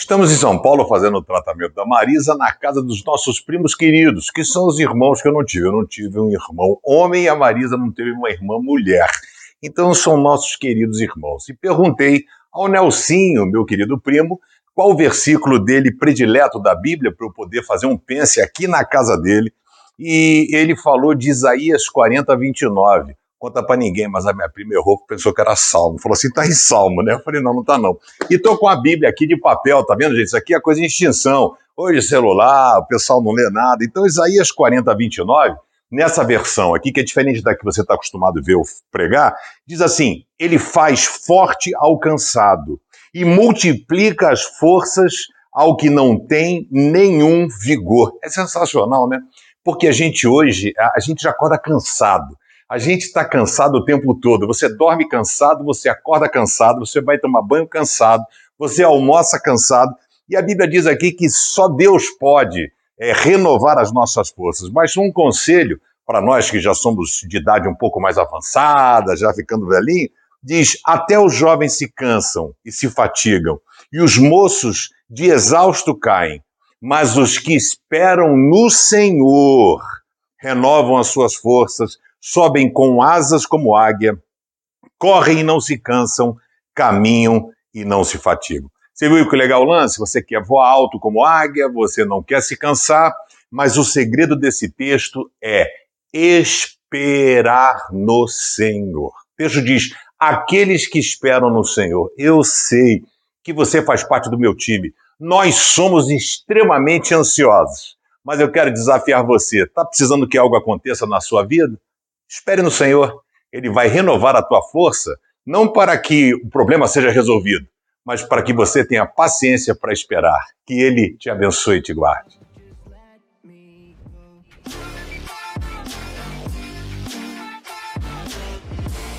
Estamos em São Paulo fazendo o tratamento da Marisa na casa dos nossos primos queridos, que são os irmãos que eu não tive. Eu não tive um irmão homem e a Marisa não teve uma irmã mulher. Então são nossos queridos irmãos. E perguntei ao Nelsinho, meu querido primo, qual o versículo dele predileto da Bíblia para eu poder fazer um pense aqui na casa dele. E ele falou de Isaías 40, 29 conta para ninguém, mas a minha prima errou, pensou que era salmo. Falou assim, tá em salmo, né? Eu falei, não, não tá não. E tô com a Bíblia aqui de papel, tá vendo, gente? Isso aqui é coisa em extinção. Hoje celular, o pessoal não lê nada. Então, Isaías 40, 29, nessa versão aqui, que é diferente da que você está acostumado a ver eu pregar, diz assim: ele faz forte ao cansado e multiplica as forças ao que não tem nenhum vigor. É sensacional, né? Porque a gente hoje, a gente já acorda cansado. A gente está cansado o tempo todo. Você dorme cansado, você acorda cansado, você vai tomar banho cansado, você almoça cansado. E a Bíblia diz aqui que só Deus pode é, renovar as nossas forças. Mas um conselho para nós que já somos de idade um pouco mais avançada, já ficando velhinho, diz: até os jovens se cansam e se fatigam, e os moços de exausto caem, mas os que esperam no Senhor renovam as suas forças sobem com asas como águia, correm e não se cansam, caminham e não se fatigam. Você viu que legal o lance? Você quer voar alto como águia, você não quer se cansar, mas o segredo desse texto é esperar no Senhor. O texto diz: aqueles que esperam no Senhor. Eu sei que você faz parte do meu time. Nós somos extremamente ansiosos, mas eu quero desafiar você. Está precisando que algo aconteça na sua vida? Espere no Senhor, Ele vai renovar a tua força, não para que o problema seja resolvido, mas para que você tenha paciência para esperar. Que Ele te abençoe e te guarde.